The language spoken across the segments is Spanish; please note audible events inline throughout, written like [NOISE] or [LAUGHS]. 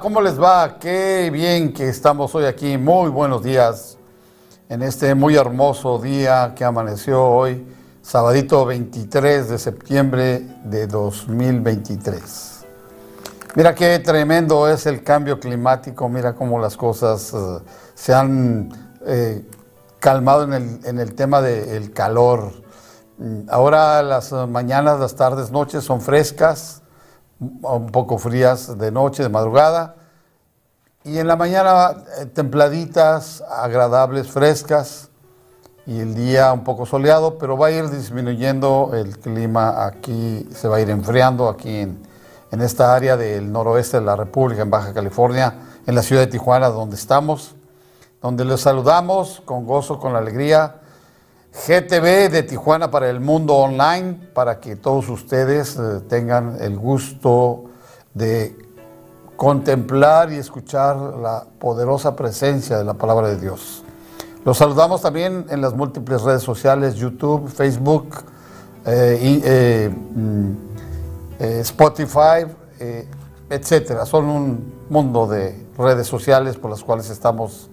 ¿Cómo les va? Qué bien que estamos hoy aquí. Muy buenos días en este muy hermoso día que amaneció hoy, sabadito 23 de septiembre de 2023. Mira qué tremendo es el cambio climático, mira cómo las cosas eh, se han eh, calmado en el, en el tema del calor. Mm, Ahora las eh, mañanas, las tardes, noches son frescas un poco frías de noche, de madrugada, y en la mañana eh, templaditas, agradables, frescas, y el día un poco soleado, pero va a ir disminuyendo el clima aquí, se va a ir enfriando aquí en, en esta área del noroeste de la República, en Baja California, en la ciudad de Tijuana, donde estamos, donde les saludamos con gozo, con alegría. GTV de Tijuana para el mundo online, para que todos ustedes eh, tengan el gusto de contemplar y escuchar la poderosa presencia de la palabra de Dios. Los saludamos también en las múltiples redes sociales, YouTube, Facebook, eh, eh, mm, Spotify, etcétera. Son un mundo de redes sociales por las cuales estamos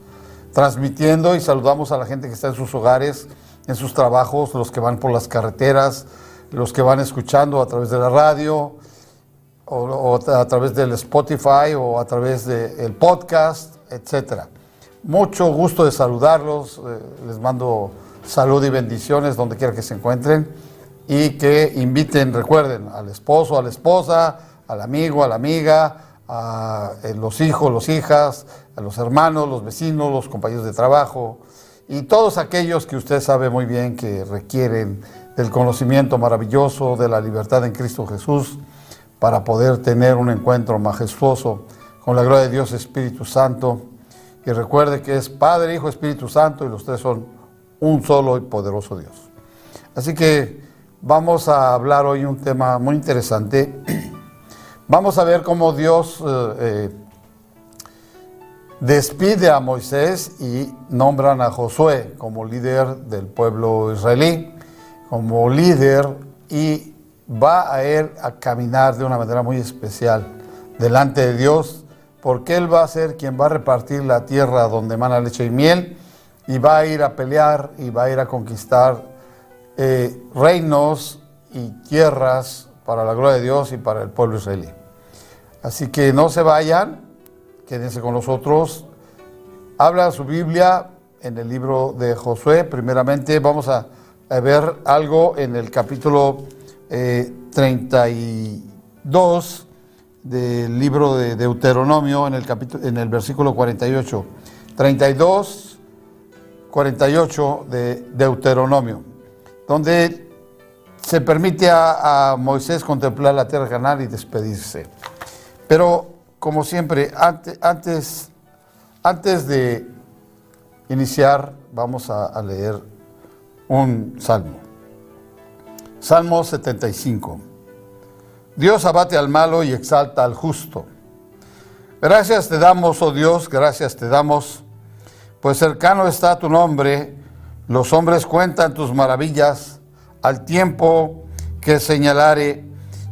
transmitiendo y saludamos a la gente que está en sus hogares, en sus trabajos, los que van por las carreteras, los que van escuchando a través de la radio, o, a través del Spotify, o a través del podcast, etcétera. Mucho gusto de saludarlos, eh, les mando salud y bendiciones donde quiera que se encuentren y que inviten, recuerden, al esposo, a la esposa, al amigo, a la amiga, a eh, los hijos, las hijas, a los hermanos, los vecinos, los compañeros de trabajo y todos aquellos que usted sabe muy bien que requieren del conocimiento maravilloso de la libertad en Cristo Jesús para poder tener un encuentro majestuoso con la gloria de Dios Espíritu Santo. Y recuerde que es Padre, Hijo, Espíritu Santo y los tres son un solo y poderoso Dios. Así que vamos a hablar hoy un tema muy interesante. [CLEARS THROAT] Vamos a ver cómo Dios eh, eh, despide a Moisés y nombran a Josué como líder del pueblo israelí, como líder y va a ir a caminar de una manera muy especial delante de Dios, porque él va a ser quien va a repartir la tierra donde emana leche y miel y va a ir a pelear y va a ir a conquistar eh, reinos y tierras para la gloria de Dios y para el pueblo israelí. Así que no se vayan, quédense con nosotros. Habla su Biblia en el libro de Josué. Primeramente vamos a, ver algo en el capítulo eh, 32 del libro de Deuteronomio, en el, capítulo, en el versículo 48. 32, 48 de Deuteronomio, donde se permite a, a Moisés contemplar la tierra canal y despedirse. Pero, como siempre, antes, antes, de iniciar, vamos a, a, leer un salmo. Salmo 75. Dios abate al malo y exalta al justo. Gracias te damos, oh Dios, gracias te damos, pues cercano está tu nombre, los hombres cuentan tus maravillas, al tiempo que señalare,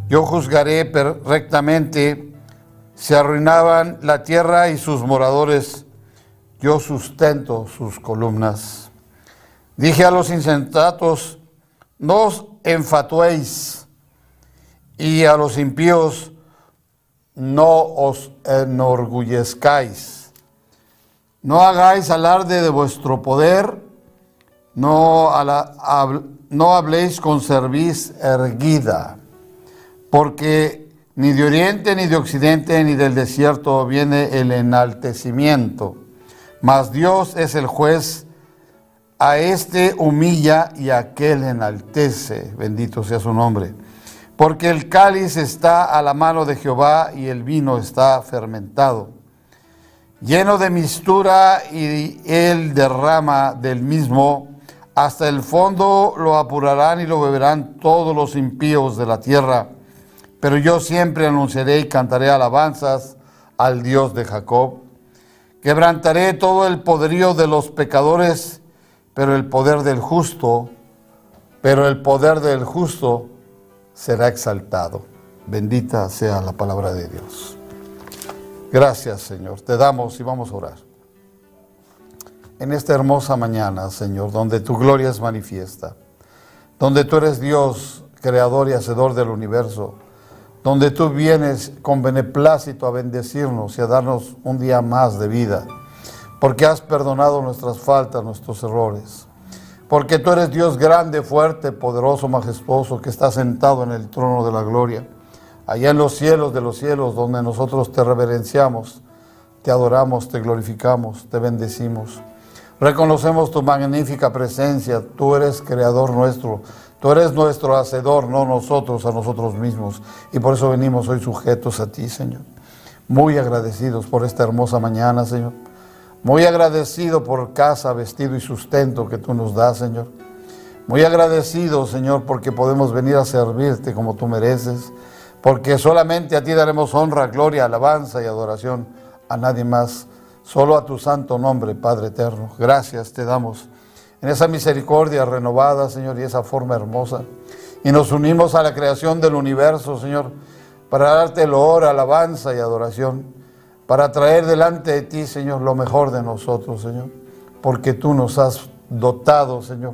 yo juzgaré rectamente se arruinaban la tierra y sus moradores, yo sustento sus columnas. Dije a los insensatos, no os enfatuéis, y a los impíos, no os enorgullezcáis. No hagáis alarde de vuestro poder, no, no habléis con cerviz erguida, porque ni de oriente, ni de occidente, ni del desierto viene el enaltecimiento, mas Dios es el juez, a este humilla y a aquel enaltece, bendito sea su nombre. Porque el cáliz está a la mano de Jehová y el vino está fermentado lleno de mistura y él derrama del mismo, hasta el fondo lo apurarán y lo beberán todos los impíos de la tierra. Pero yo siempre anunciaré y cantaré alabanzas al Dios de Jacob. Quebrantaré todo el poderío de los pecadores, pero el poder del justo, pero el poder del justo será exaltado. Bendita sea la palabra de Dios. Gracias, Señor. Te damos y vamos a orar. En esta hermosa mañana, Señor, donde tu gloria es manifiesta, donde tú eres Dios, creador y hacedor del universo, donde tú vienes con beneplácito a bendecirnos y a darnos un día más de vida, porque has perdonado nuestras faltas, nuestros errores, porque tú eres Dios grande, fuerte, poderoso, majestuoso, que está sentado en el trono de la gloria allá en los cielos de los cielos, donde nosotros te reverenciamos, te adoramos, te glorificamos, te bendecimos. Reconocemos tu magnífica presencia, tú eres creador nuestro, tú eres nuestro hacedor, no nosotros a nosotros mismos. Y por eso venimos hoy sujetos a ti, Señor. Muy agradecidos por esta hermosa mañana, Señor. Muy agradecido por casa, vestido y sustento que tú nos das, Señor. Muy agradecido, Señor, porque podemos venir a servirte como tú mereces porque solamente a ti daremos honra, gloria, alabanza y adoración, a nadie más, solo a tu santo nombre, Padre eterno. Gracias te damos en esa misericordia renovada, Señor, y esa forma hermosa. Y nos unimos a la creación del universo, Señor, para darte loor, alabanza y adoración, para traer delante de ti, Señor, lo mejor de nosotros, Señor, porque tú nos has dotado, Señor,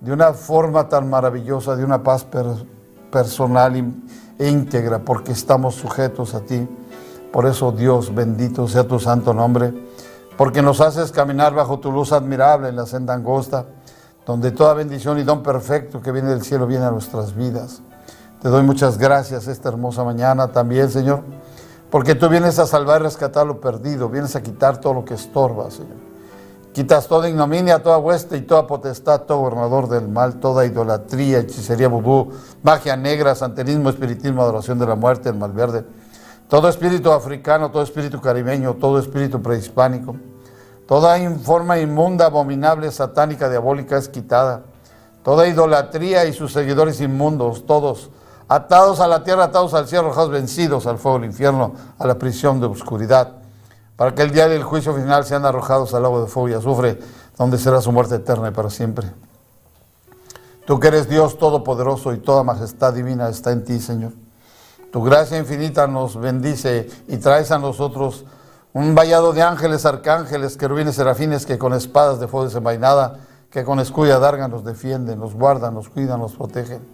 de una forma tan maravillosa, de una paz per- personal e íntegra, porque estamos sujetos a ti. Por eso, Dios, bendito sea tu santo nombre, porque nos haces caminar bajo tu luz admirable en la senda angosta, donde toda bendición y don perfecto que viene del cielo viene a nuestras vidas. Te doy muchas gracias esta hermosa mañana también, Señor, porque tú vienes a salvar y rescatar lo perdido, vienes a quitar todo lo que estorba, Señor. Quitas toda ignominia, toda hueste y toda potestad, todo gobernador del mal, toda idolatría, hechicería, vudú, magia negra, santerismo, espiritismo, adoración de la muerte, el mal verde. Todo espíritu africano, todo espíritu caribeño, todo espíritu prehispánico. Toda forma inmunda, abominable, satánica, diabólica es quitada. Toda idolatría y sus seguidores inmundos, todos atados a la tierra, atados al cielo, arrojados vencidos al fuego del infierno, a la prisión de oscuridad para que el día del juicio final sean arrojados al agua de fuego y azufre, donde será su muerte eterna y para siempre. Tú que eres Dios todopoderoso y toda majestad divina está en ti, Señor. Tu gracia infinita nos bendice y traes a nosotros un vallado de ángeles, arcángeles, querubines, serafines que con espadas de fuego desenvainada, que con escudo y adarga nos defienden, nos guardan, nos cuidan, nos protegen.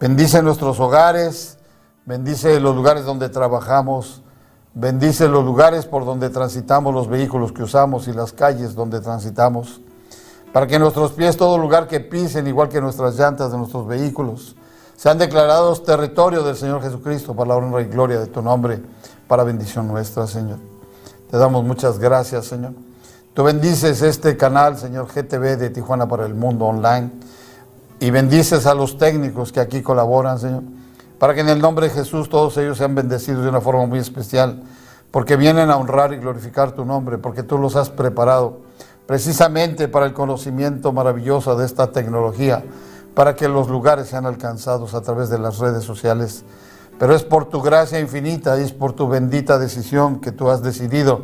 Bendice nuestros hogares, bendice los lugares donde trabajamos, Bendice los lugares por donde transitamos, los vehículos que usamos y las calles donde transitamos, para que nuestros pies, todo lugar que pisen, igual que nuestras llantas de nuestros vehículos, sean declarados territorio del Señor Jesucristo para la honra y gloria de tu nombre, para bendición nuestra, Señor. Te damos muchas gracias, Señor. Tú bendices este canal, Señor GTV de Tijuana para el Mundo Online, y bendices a los técnicos que aquí colaboran, Señor para que en el nombre de Jesús todos ellos sean bendecidos de una forma muy especial, porque vienen a honrar y glorificar tu nombre, porque tú los has preparado precisamente para el conocimiento maravilloso de esta tecnología, para que los lugares sean alcanzados a través de las redes sociales. Pero es por tu gracia infinita y es por tu bendita decisión que tú has decidido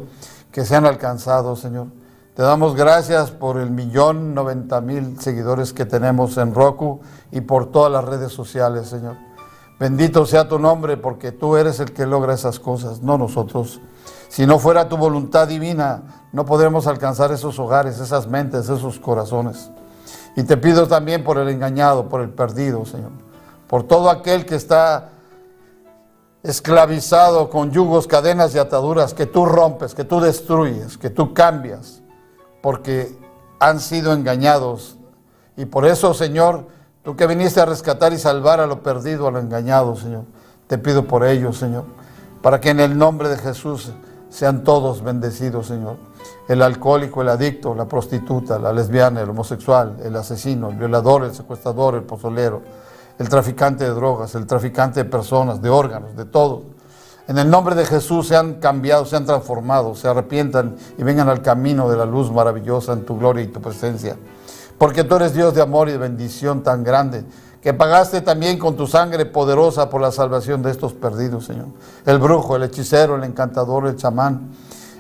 que sean alcanzados, Señor. Te damos gracias por el millón noventa mil seguidores que tenemos en Roku y por todas las redes sociales, Señor. Bendito sea tu nombre porque tú eres el que logra esas cosas, no nosotros. Si no fuera tu voluntad divina, no podremos alcanzar esos hogares, esas mentes, esos corazones. Y te pido también por el engañado, por el perdido, Señor. Por todo aquel que está esclavizado con yugos, cadenas y ataduras que tú rompes, que tú destruyes, que tú cambias, porque han sido engañados Y por eso, Señor, tú que viniste a rescatar y salvar a lo perdido, a lo engañado, Señor, te pido por ellos, Señor, para que en el nombre de Jesús sean todos bendecidos, Señor. El alcohólico, el adicto, la prostituta, la lesbiana, el homosexual, el asesino, el violador, el secuestrador, el pozolero, el traficante de drogas, el traficante de personas, de órganos, de todo. En el nombre de Jesús sean cambiados, sean transformados, se arrepientan y vengan al camino de la luz maravillosa en tu gloria y tu presencia. Porque tú eres Dios de amor y de bendición tan grande, que pagaste también con tu sangre poderosa por la salvación de estos perdidos, Señor. El brujo, el hechicero, el encantador, el chamán,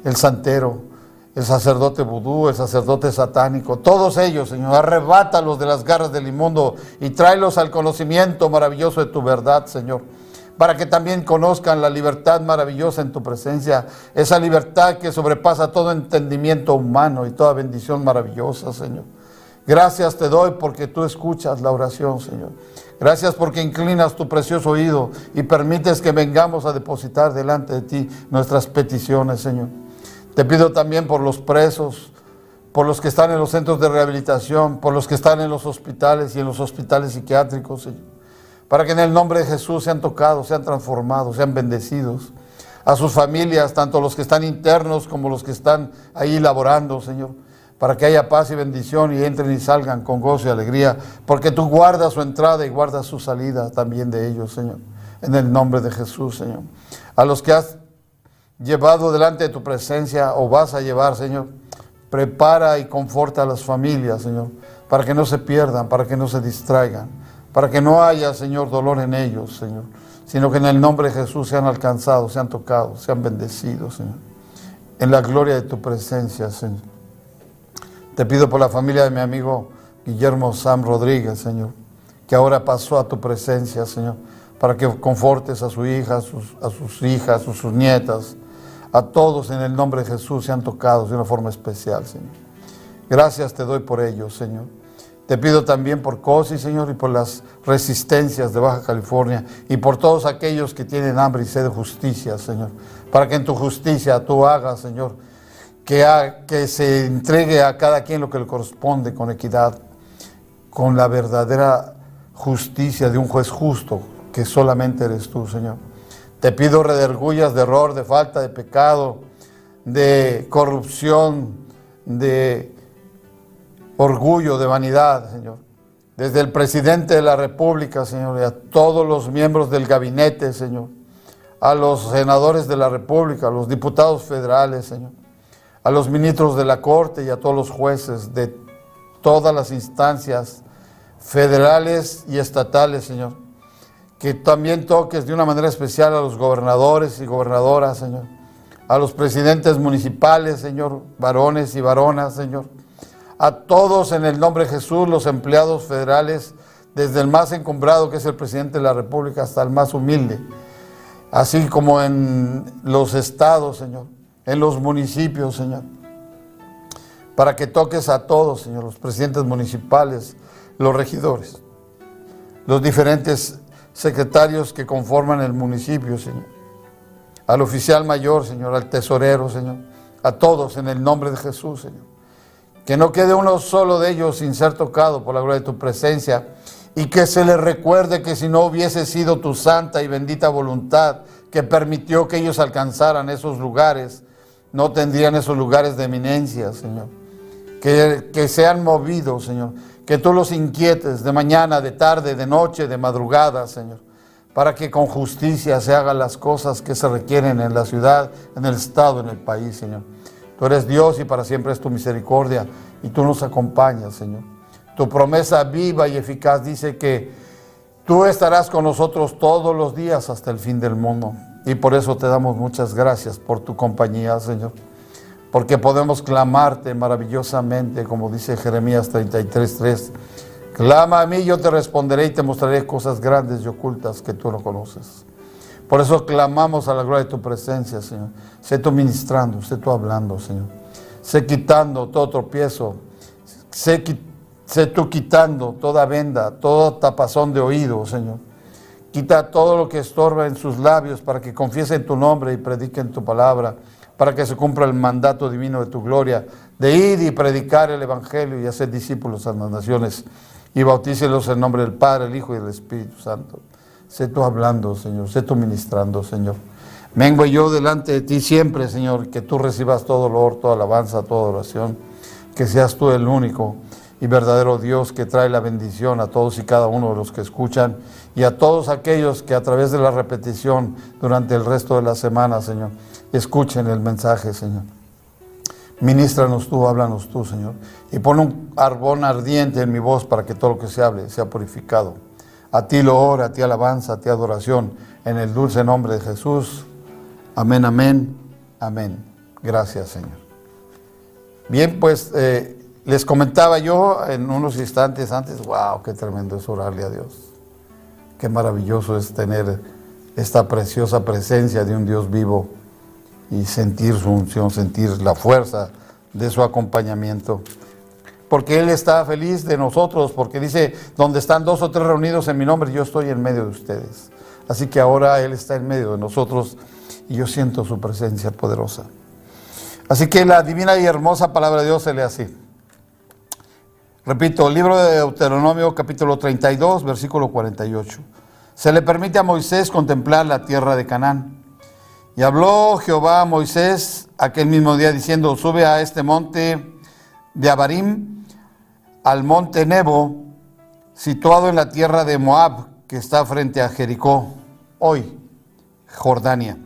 el santero, el sacerdote vudú, el sacerdote satánico, todos ellos, Señor, arrebátalos de las garras del inmundo y tráelos al conocimiento maravilloso de tu verdad, Señor para que también conozcan la libertad maravillosa en tu presencia, esa libertad que sobrepasa todo entendimiento humano y toda bendición maravillosa, Señor. Gracias te doy porque tú escuchas la oración, Señor. Gracias porque inclinas tu precioso oído y permites que vengamos a depositar delante de ti nuestras peticiones, Señor. Te pido también por los presos, por los que están en los centros de rehabilitación, por los que están en los hospitales y en los hospitales psiquiátricos, Señor para que en el nombre de Jesús sean tocados, sean transformados, sean bendecidos. A sus familias, tanto los que están internos como los que están ahí laborando, Señor, para que haya paz y bendición y entren y salgan con gozo y alegría, porque tú guardas su entrada y guardas su salida también de ellos, Señor, en el nombre de Jesús, Señor. A los que has llevado delante de tu presencia o vas a llevar, Señor, prepara y conforta a las familias, Señor, para que no se pierdan, para que no se distraigan para que no haya, Señor, dolor en ellos, Señor, sino que en el nombre de Jesús sean alcanzados, sean tocados, sean bendecidos, Señor, en la gloria de tu presencia, Señor. Te pido por la familia de mi amigo Guillermo Sam Rodríguez, Señor, que ahora pasó a tu presencia, Señor, para que confortes a su hija, a sus, a sus hijas, a sus nietas, a todos en el nombre de Jesús sean tocados de una forma especial, Señor. Gracias te doy por ellos, Señor. Te pido también por COSI, Señor, y por las resistencias de Baja California y por todos aquellos que tienen hambre y sed de justicia, Señor. Para que en tu justicia tú hagas, Señor, que, que se entregue a cada quien lo que le corresponde con equidad, con la verdadera justicia de un juez justo, que solamente eres tú, Señor. Te pido redergullas de error, de falta de pecado, de corrupción, de orgullo, de vanidad, Señor. Desde el presidente de la República, Señor, y a todos los miembros del gabinete, Señor. A los senadores de la República, a los diputados federales, Señor. A los ministros de la Corte y a todos los jueces de todas las instancias federales y estatales, Señor. Que también toques de una manera especial a los gobernadores y gobernadoras, Señor. A los presidentes municipales, Señor, varones y varonas, Señor. A todos en el nombre de Jesús, los empleados federales, desde el más encumbrado que es el presidente de la República hasta el más humilde, así como en los estados, Señor, en los municipios, Señor, para que toques a todos, Señor, los presidentes municipales, los regidores, los diferentes secretarios que conforman el municipio, Señor, al oficial mayor, Señor, al tesorero, Señor, a todos en el nombre de Jesús, Señor que no quede uno solo de ellos sin ser tocado por la gloria de tu presencia, y que se les recuerde que si no hubiese sido tu santa y bendita voluntad que permitió que ellos alcanzaran esos lugares, no tendrían esos lugares de eminencia, Señor. Que, que sean movidos, Señor. Que tú los inquietes de mañana, de tarde, de noche, de madrugada, Señor. Para que con justicia se hagan las cosas que se requieren en la ciudad, en el estado, en el país, Señor. Tú eres Dios y para siempre es tu misericordia y tú nos acompañas, Señor. Tu promesa viva y eficaz dice que tú estarás con nosotros todos los días hasta el fin del mundo. Y por eso te damos muchas gracias por tu compañía, Señor. Porque podemos clamarte maravillosamente, como dice Jeremías 33:3. Clama a mí, yo te responderé y te mostraré cosas grandes y ocultas que tú no conoces. Por eso clamamos a la gloria de tu presencia, Señor. Sé tú ministrando, sé tú hablando, Señor. Sé quitando todo tropiezo. Sé, tú quitando toda venda, todo tapazón de oído, Señor. Quita todo lo que estorba en sus labios para que confiesen tu nombre y prediquen tu palabra, para que se cumpla el mandato divino de tu gloria, de ir y predicar el Evangelio y hacer discípulos a las naciones y bautícelos en nombre del Padre, el Hijo y del Espíritu Santo. Sé tú hablando, Señor, sé tú ministrando, Señor. Vengo yo delante de ti siempre, Señor, que tú recibas todo honor, toda alabanza, toda oración, que seas tú el único y verdadero Dios que trae la bendición a todos y cada uno de los que escuchan y a todos aquellos que a través de la repetición durante el resto de la semana, Señor, escuchen el mensaje, Señor. Ministranos tú, háblanos tú, Señor. Y pon un arbón ardiente en mi voz para que todo lo que se hable sea purificado. A ti lo ora, a ti alabanza, a ti adoración, en el dulce nombre de Jesús. Amén, amén, amén. Gracias, Señor. Bien, pues eh, les comentaba yo en unos instantes antes, wow, qué tremendo es orarle a Dios. Qué maravilloso es tener esta preciosa presencia de un Dios vivo y sentir su unción, sentir la fuerza de su acompañamiento. Porque Él está feliz de nosotros, porque dice, donde están dos o tres reunidos en mi nombre, yo estoy en medio de ustedes. Así que ahora Él está en medio de nosotros y yo siento su presencia poderosa. Así que la divina y hermosa palabra de Dios se lee así. Repito, el libro de Deuteronomio capítulo 32, versículo 48. Se le permite a Moisés contemplar la tierra de Canaán. Y habló Jehová a Moisés aquel mismo día diciendo, sube a este monte de Abarim, al monte Nebo, situado en la tierra de Moab, que está frente a Jericó, hoy, Jordania.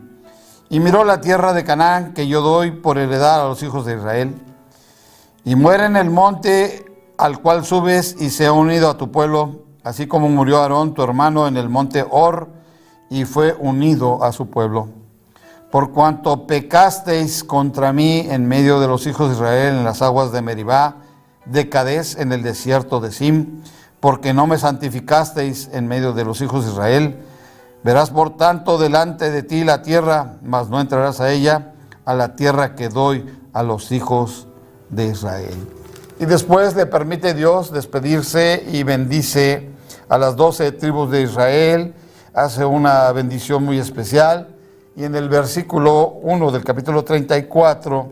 Y miró la tierra de Canaán que yo doy por heredad a los hijos de Israel. Y muere en el monte al cual subes y se ha unido a tu pueblo, así como murió Aarón, tu hermano, en el monte Or, y fue unido a su pueblo por cuanto pecasteis contra mí en medio de los hijos de Israel en las aguas de Meribá, de Cadés en el desierto de Sim, porque no me santificasteis en medio de los hijos de Israel. Verás por tanto delante de ti la tierra, mas no entrarás a ella, a la tierra que doy a los hijos de Israel. Y después le permite Dios despedirse y bendice a las doce tribus de Israel, hace una bendición muy especial y en el versículo 1 del capítulo 34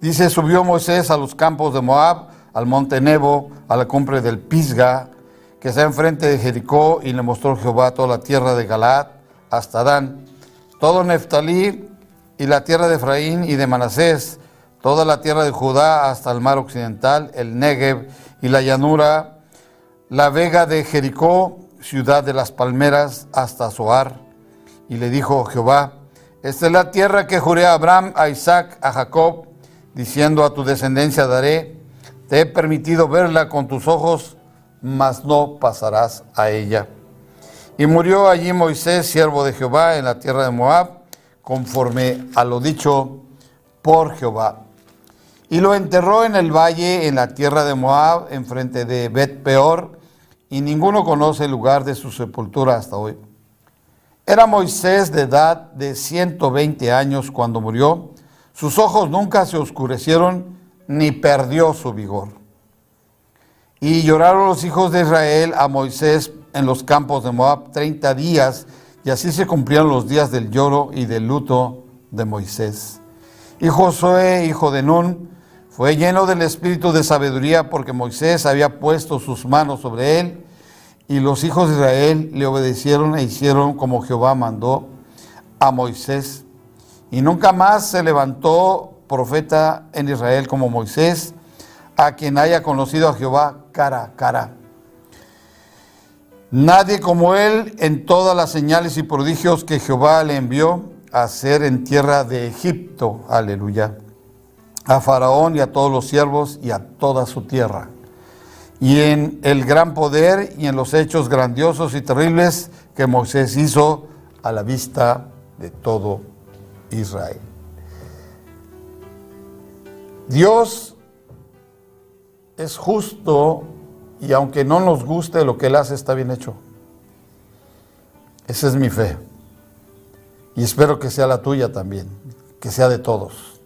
dice, subió Moisés a los campos de Moab, al monte Nebo, a la cumbre del Pisga, que está enfrente de Jericó, y le mostró Jehová toda la tierra de Galaad hasta Dan, todo Neftalí y la tierra de Efraín y de Manasés, toda la tierra de Judá hasta el mar occidental, el Negev y la llanura, la vega de Jericó, ciudad de las palmeras, hasta Zoar y le dijo Jehová, esta es la tierra que juré a Abraham, a Isaac, a Jacob, diciendo a tu descendencia daré, te he permitido verla con tus ojos, mas no pasarás a ella. Y murió allí Moisés, siervo de Jehová, en la tierra de Moab, conforme a lo dicho por Jehová. Y lo enterró en el valle, en la tierra de Moab, enfrente de Bet Peor, y ninguno conoce el lugar de su sepultura hasta hoy. Era Moisés de edad de 120 años cuando murió. Sus ojos nunca se oscurecieron ni perdió su vigor. Y lloraron los hijos de Israel a Moisés en los campos de Moab 30 días, y así se cumplieron los días del lloro y del luto de Moisés. Y Josué, hijo de Nun, fue lleno del espíritu de sabiduría porque Moisés había puesto sus manos sobre él y los hijos de Israel le obedecieron e hicieron como Jehová mandó a Moisés. Y nunca más se levantó profeta en Israel como Moisés, a quien haya conocido a Jehová cara a cara. Nadie como él en todas las señales y prodigios que Jehová le envió a hacer en tierra de Egipto. Aleluya. A Faraón y a todos los siervos y a toda su tierra y en el gran poder y en los hechos grandiosos y terribles que Moisés hizo a la vista de todo Israel. Dios es justo y aunque no nos guste lo que Él hace está bien hecho. Esa es mi fe. Y espero que sea la tuya también, que sea de todos.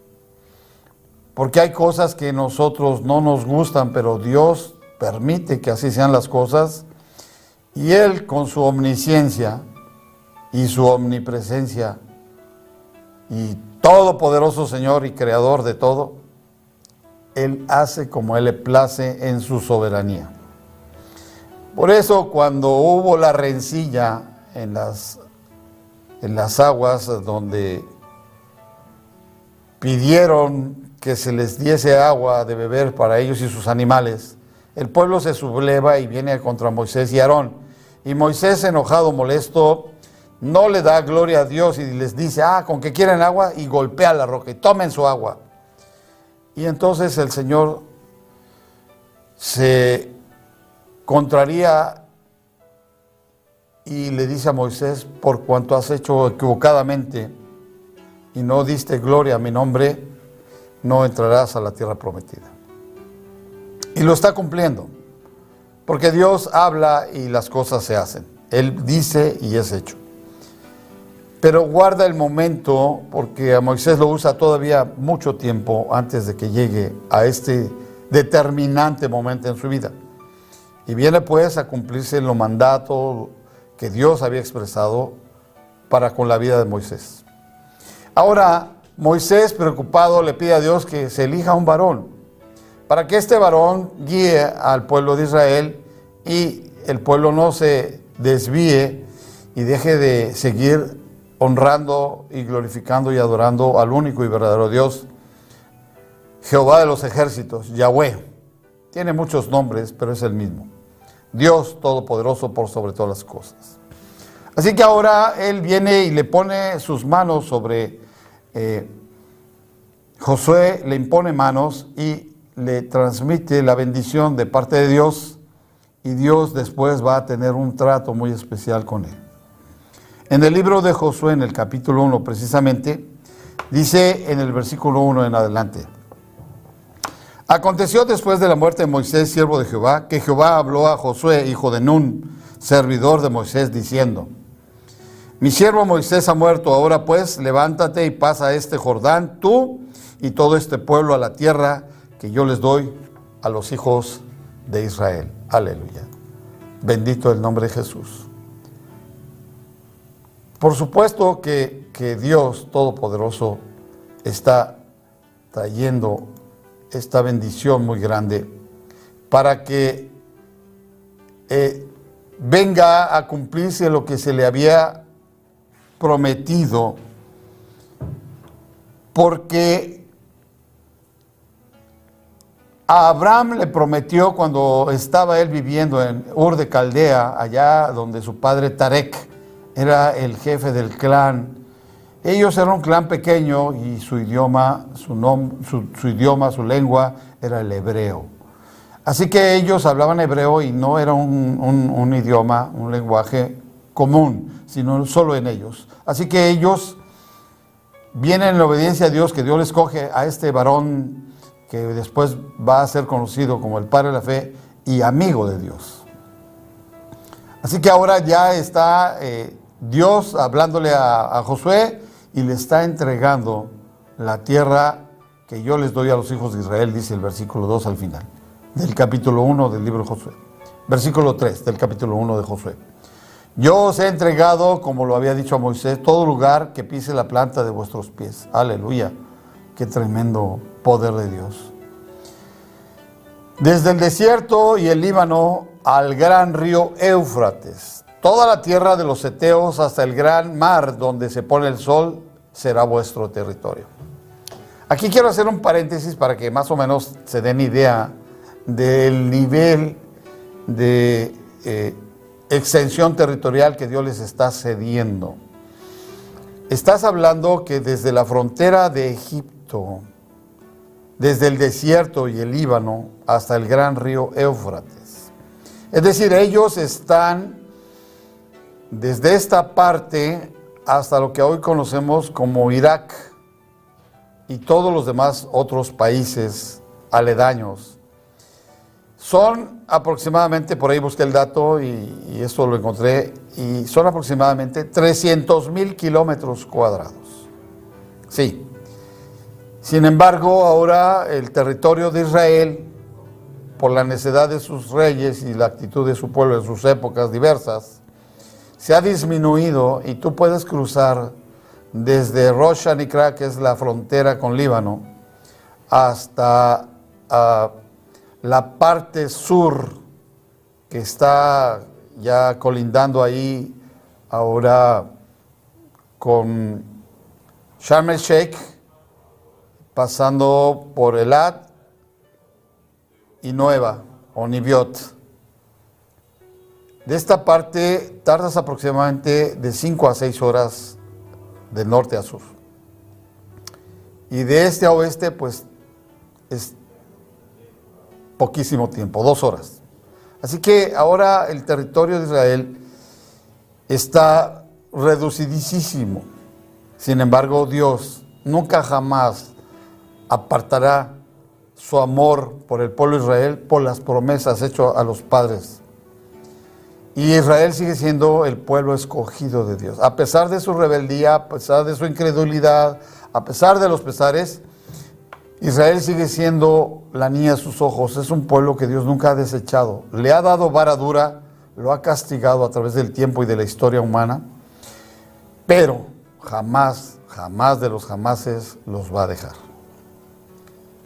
Porque hay cosas que nosotros no nos gustan, pero Dios permite que así sean las cosas Y Él con su omnisciencia y su omnipresencia y todopoderoso Señor y creador de todo, Él hace como Él le place en su soberanía. Por eso cuando hubo la rencilla en las, en las aguas donde pidieron que se les diese agua de beber para ellos y sus animales, el pueblo se subleva y viene contra Moisés y Aarón. Y Moisés, enojado, molesto, no le da gloria a Dios y les dice, ah, con que quieren agua, y golpea la roca y tomen su agua. Y entonces el Señor se contraría y le dice a Moisés, por cuanto has hecho equivocadamente y no diste gloria a mi nombre, no entrarás a la tierra prometida. Y lo está cumpliendo, porque Dios habla y las cosas se hacen. Él dice y es hecho. Pero guarda el momento, porque a Moisés lo usa todavía mucho tiempo antes de que llegue a este determinante momento en su vida. Y viene pues a cumplirse lo mandato que Dios había expresado para con la vida de Moisés. Ahora, Moisés, preocupado, le pide a Dios que se elija un varón para que este varón guíe al pueblo de Israel y el pueblo no se desvíe y deje de seguir honrando y glorificando y adorando al único y verdadero Dios, Jehová de los ejércitos, Yahweh. Tiene muchos nombres, pero es el mismo. Dios Todopoderoso por sobre todas las cosas. Así que ahora Él viene y le pone sus manos sobre eh, Josué, le impone manos y le transmite la bendición de parte de Dios y Dios después va a tener un trato muy especial con él. En el libro de Josué, en el capítulo 1 precisamente, dice en el versículo 1 en adelante, Aconteció después de la muerte de Moisés, siervo de Jehová, que Jehová habló a Josué, hijo de Nun, servidor de Moisés, diciendo, Mi siervo Moisés ha muerto, ahora pues levántate y pasa este Jordán, tú y todo este pueblo a la tierra que yo les doy a los hijos de Israel. Aleluya. Bendito el nombre de Jesús. Por supuesto que, que Dios Todopoderoso está trayendo esta bendición muy grande para que eh, venga a cumplirse lo que se le había prometido, porque a Abraham le prometió cuando estaba él viviendo en Ur de Caldea, allá donde su padre Tarek era el jefe del clan ellos eran un clan pequeño y su idioma, su, su, idioma, su lengua era el hebreo. Así que ellos hablaban hebreo y no era un, idioma, un lenguaje común, sino solo en ellos. Así que ellos vienen en obediencia a Dios, que Dios les coge a este varón que después va a ser conocido como el Padre de la Fe y amigo de Dios. Así que ahora ya está eh, Dios hablándole a, a Josué y le está entregando la tierra que yo les doy a los hijos de Israel, dice el versículo 2 al final, del capítulo 1 del libro de Josué. Versículo 3 del capítulo 1 de Josué. Yo os he entregado, como lo había dicho a Moisés, todo lugar que pise la planta de vuestros pies. Aleluya. Qué tremendo poder de Dios. Desde el desierto y el Líbano al gran río Éufrates, toda la tierra de los Eteos hasta el gran mar donde se pone el sol, será vuestro territorio. Aquí quiero hacer un paréntesis para que más o menos se den idea del nivel de eh, extensión territorial que Dios les está cediendo. Estás hablando que desde la frontera de Egipto, desde el desierto y el Líbano hasta el gran río Éufrates. Es decir, ellos están desde esta parte hasta lo que hoy conocemos como Irak y todos los demás otros países aledaños. Son aproximadamente, por ahí busqué el dato y, esto lo encontré, y son aproximadamente 300 mil kilómetros cuadrados. Sí. Sin embargo, ahora el territorio de Israel por la necedad de sus reyes y la actitud de su pueblo en sus épocas diversas, se ha disminuido y tú puedes cruzar desde Rosh Hanikra, que es la frontera con Líbano, hasta ah, la parte sur que está ya colindando ahí ahora con Sharm el Sheikh, pasando por Elat y Nueva o Nibiot. De esta parte tardas aproximadamente de 5 a 6 horas de norte a sur. Y de este a oeste, pues es poquísimo tiempo, dos horas. Así que ahora el territorio de Israel está reducidísimo. Sin embargo, Dios nunca jamás apartará su amor por el pueblo de Israel por las promesas hechas a los padres. Y Israel sigue siendo el pueblo escogido de Dios. A pesar de su rebeldía, a pesar de su incredulidad, a pesar de los pesares, Israel sigue siendo la niña de sus ojos. Es un pueblo que Dios nunca ha desechado. Le ha dado vara dura, lo ha castigado a través del tiempo y de la historia humana, pero jamás, jamás de los jamases los va a dejar.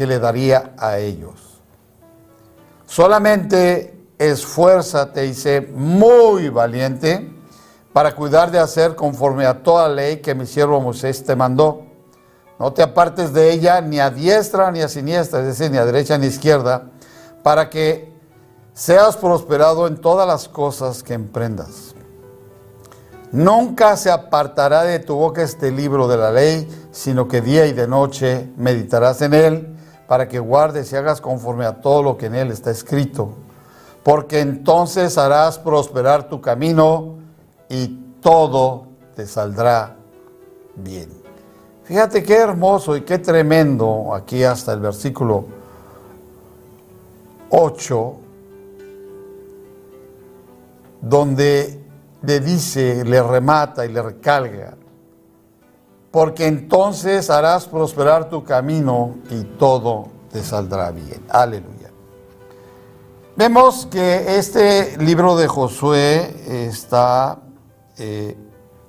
que le daría a ellos. Solamente esfuérzate y sé muy valiente para cuidar de hacer conforme a toda ley que mi siervo Moisés te mandó no te apartes de ella ni a diestra ni a siniestra, es decir, ni a derecha ni a izquierda, para que seas prosperado en todas las cosas que emprendas. Nunca se apartará de tu boca este libro de la ley, sino que día y de noche meditarás en él, para que guardes y hagas conforme a todo lo que en él está escrito. Porque entonces harás prosperar tu camino y todo te saldrá bien. Fíjate qué hermoso y qué tremendo aquí hasta el versículo 8, donde le dice, le remata y le recalga, porque entonces harás prosperar tu camino y todo te saldrá bien. Aleluya. Vemos que este libro de Josué está eh,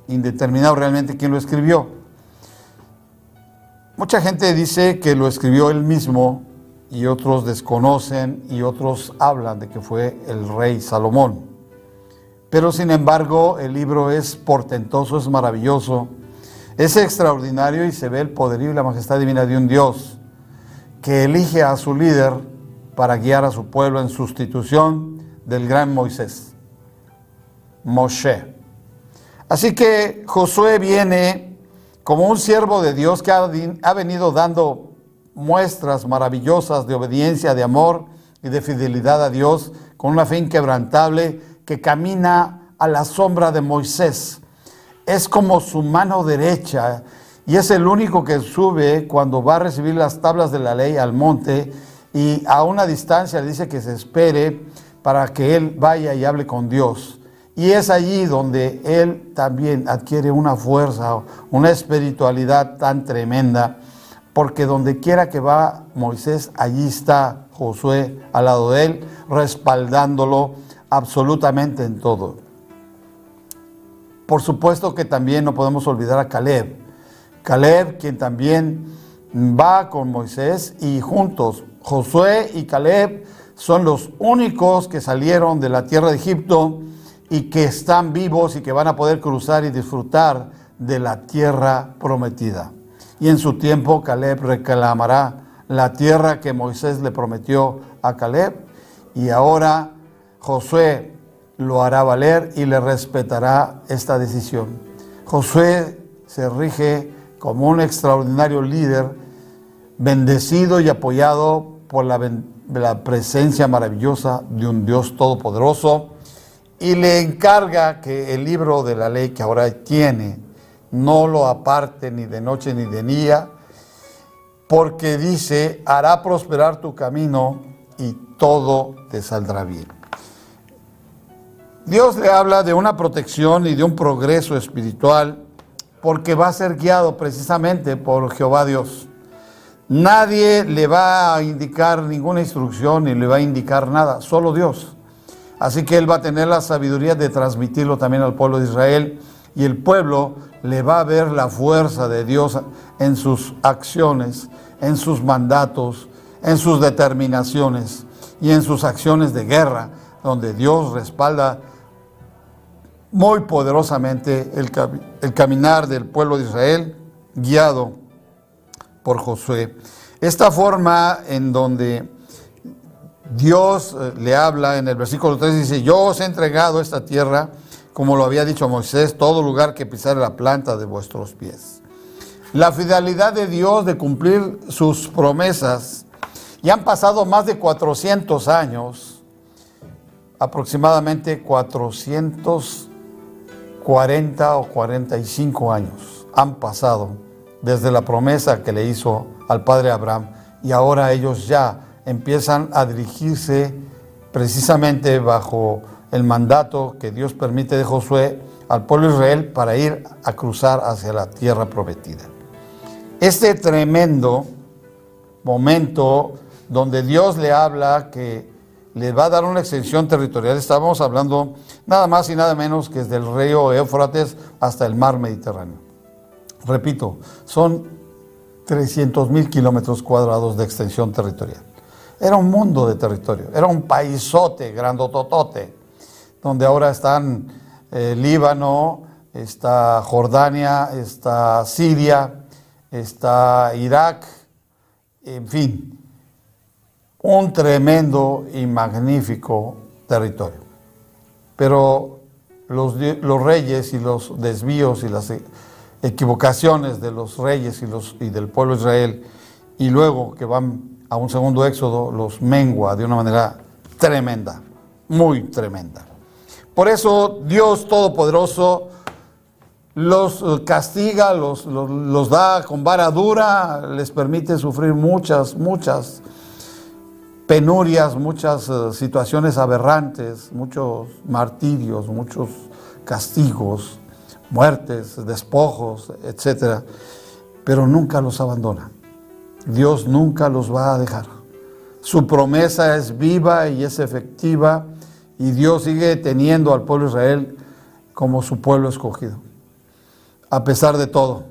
indeterminado realmente quién lo escribió. Mucha gente dice que lo escribió él mismo y otros desconocen y otros hablan de que fue el rey Salomón. Pero sin embargo el libro es portentoso, es maravilloso, es extraordinario y se ve el poderío y la majestad divina de un Dios que elige a su líder para guiar a su pueblo en sustitución del gran Moisés, Moshe. Así que Josué viene como un siervo de Dios que ha, venido dando muestras maravillosas de obediencia, de amor y de fidelidad a Dios, con una fe inquebrantable que camina a la sombra de Moisés. Es como su mano derecha y es el único que sube cuando va a recibir las tablas de la ley al monte y a una distancia le dice que se espere para que él vaya y hable con Dios. Y es allí donde él también adquiere una fuerza, una espiritualidad tan tremenda, porque donde quiera que va Moisés, allí está Josué al lado de él, respaldándolo absolutamente en todo. Por supuesto que también no podemos olvidar a Caleb. Caleb, quien también va con Moisés y juntos, Josué y Caleb son los únicos que salieron de la tierra de Egipto y que están vivos y que van a poder cruzar y disfrutar de la tierra prometida. Y en su tiempo Caleb reclamará la tierra que Moisés le prometió a Caleb y ahora Josué lo hará valer y le respetará esta decisión. Josué se rige como un extraordinario líder, bendecido y apoyado por la, la presencia maravillosa de un Dios todopoderoso y le encarga que el libro de la ley que ahora tiene no lo aparte ni de noche ni de día, porque dice, hará prosperar tu camino y todo te saldrá bien. Dios le habla de una protección y de un progreso espiritual porque va a ser guiado precisamente por Jehová Dios. Nadie le va a indicar ninguna instrucción ni le va a indicar nada, solo Dios. Así que Él va a tener la sabiduría de transmitirlo también al pueblo de Israel y el pueblo le va a ver la fuerza de Dios en sus acciones, en sus mandatos, en sus determinaciones y en sus acciones de guerra, donde Dios respalda muy poderosamente el, caminar del pueblo de Israel, guiado por Josué. Esta forma en donde Dios eh, le habla en el versículo 3 dice, yo os he entregado esta tierra, como lo había dicho Moisés, todo lugar que pisare la planta de vuestros pies. La fidelidad de Dios de cumplir sus promesas, y han pasado más de 400 años, aproximadamente 440 o 45 años han pasado desde la promesa que le hizo al padre Abraham y ahora ellos ya empiezan a dirigirse precisamente bajo el mandato que Dios permite de Josué al pueblo de Israel para ir a cruzar hacia la tierra prometida. Este tremendo momento donde Dios le habla que le va a dar una extensión territorial, estábamos hablando nada más y nada menos que desde el río Éufrates hasta el mar Mediterráneo. Repito, son 300 mil kilómetros cuadrados de extensión territorial. Era un mundo de territorio, era un paisote grandototote, donde ahora están eh, Líbano, está Jordania, está Siria, está Irak, en fin, un tremendo y magnífico territorio. Pero los, los reyes y los desvíos y las equivocaciones de los reyes y, los, y del pueblo de Israel, y luego que van a un segundo éxodo, los mengua de una manera tremenda, muy tremenda. Por eso Dios Todopoderoso los castiga, los, los, da con vara dura, les permite sufrir muchas, muchas penurias, muchas eh, situaciones aberrantes, muchos martirios, muchos castigos muertes, despojos, etc. Pero nunca los abandona. Dios nunca los va a dejar. Su promesa es viva y es efectiva y Dios sigue teniendo al pueblo de Israel como su pueblo escogido, a pesar de todo.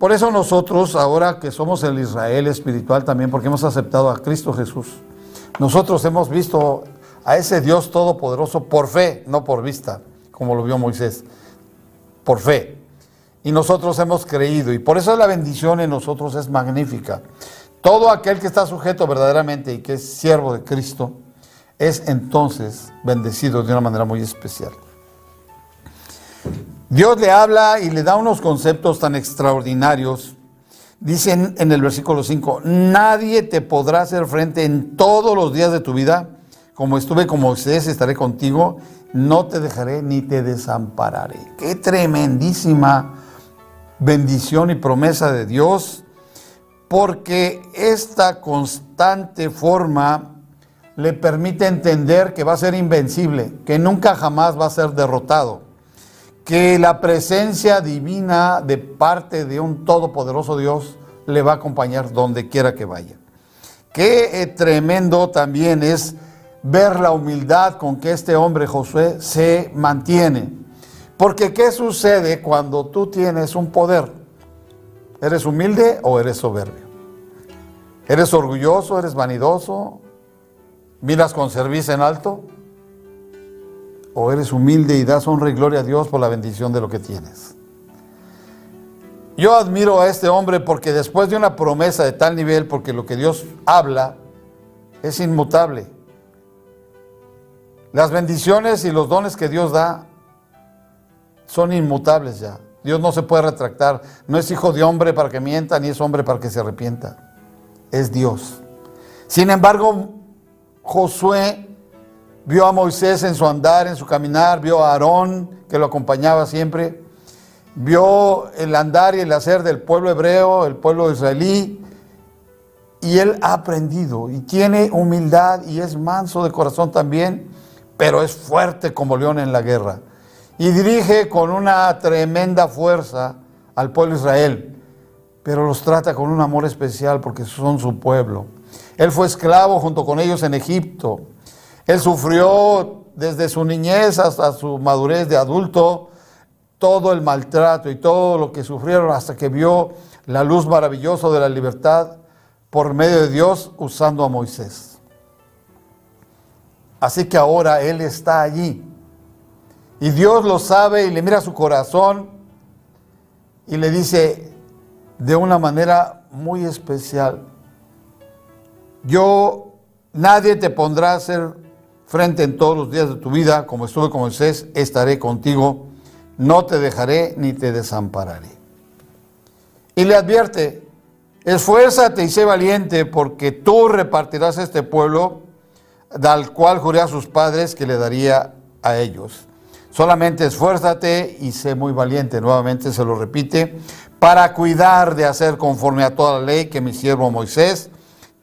Por eso nosotros, ahora que somos el Israel espiritual también, porque hemos aceptado a Cristo Jesús, nosotros hemos visto a ese Dios todopoderoso por fe, no por vista, como lo vio Moisés por fe. Y nosotros hemos creído. Y por eso la bendición en nosotros es magnífica. Todo aquel que está sujeto verdaderamente y que es siervo de Cristo es entonces bendecido de una manera muy especial. Dios le habla y le da unos conceptos tan extraordinarios. Dicen en el versículo 5, nadie te podrá hacer frente en todos los días de tu vida. Como estuve con Moisés, estaré contigo no te dejaré ni te desampararé. Qué tremendísima bendición y promesa de Dios, porque esta constante forma le permite entender que va a ser invencible, que nunca jamás va a ser derrotado, que la presencia divina de parte de un todopoderoso Dios le va a acompañar donde quiera que vaya. Qué eh, tremendo también es ver la humildad con que este hombre Josué se mantiene. Porque ¿qué sucede cuando tú tienes un poder? ¿Eres humilde o eres soberbio? ¿Eres orgulloso? ¿Eres vanidoso? ¿Miras con servicio en alto? ¿O eres humilde y das honra y gloria a Dios por la bendición de lo que tienes? Yo admiro a este hombre porque después de una promesa de tal nivel, porque lo que Dios habla es inmutable, las bendiciones y los dones que Dios da son inmutables ya. Dios no se puede retractar. No es hijo de hombre para que mienta, ni es hombre para que se arrepienta. Es Dios. Sin embargo, Josué vio a Moisés en su andar, en su caminar, vio a Aarón que lo acompañaba siempre, vio el andar y el hacer del pueblo hebreo, el pueblo israelí, y él ha aprendido y tiene humildad y es manso de corazón también, pero es fuerte como león en la guerra. Y dirige con una tremenda fuerza al pueblo Israel, pero los trata con un amor especial porque son su pueblo. Él fue esclavo junto con ellos en Egipto. Él sufrió desde su niñez hasta su madurez de adulto todo el maltrato y todo lo que sufrieron hasta que vio la luz maravillosa de la libertad por medio de Dios usando a Moisés. Así que ahora Él está allí. Y Dios lo sabe y le mira su corazón y le dice de una manera muy especial, yo, nadie te pondrá a hacer frente en todos los días de tu vida, como estuve con Moisés, estaré contigo, no te dejaré ni te desampararé. Y le advierte, Esfuérzate y sé valiente, porque tú repartirás este pueblo, del cual juré a sus padres que le daría a ellos. Solamente esfuérzate y sé muy valiente, nuevamente se lo repite, para cuidar de hacer conforme a toda la ley que mi siervo Moisés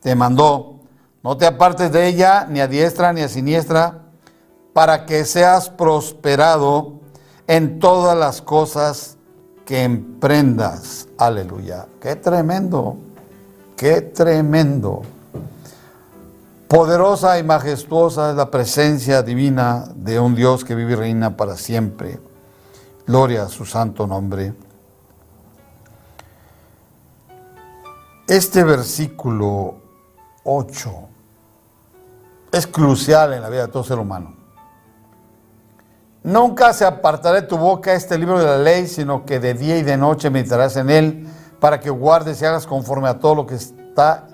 te mandó. No te apartes de ella, ni a diestra ni a siniestra, para que seas prosperado en todas las cosas que emprendas. Aleluya. Qué tremendo. Qué tremendo. Poderosa y majestuosa es la presencia divina de un Dios que vive y reina para siempre. Gloria a su santo nombre. Este versículo 8 es crucial en la vida de todo ser humano. Nunca se apartará de tu boca este libro de la ley, sino que de día y de noche meditarás en él, para que guardes y hagas conforme a todo lo que está,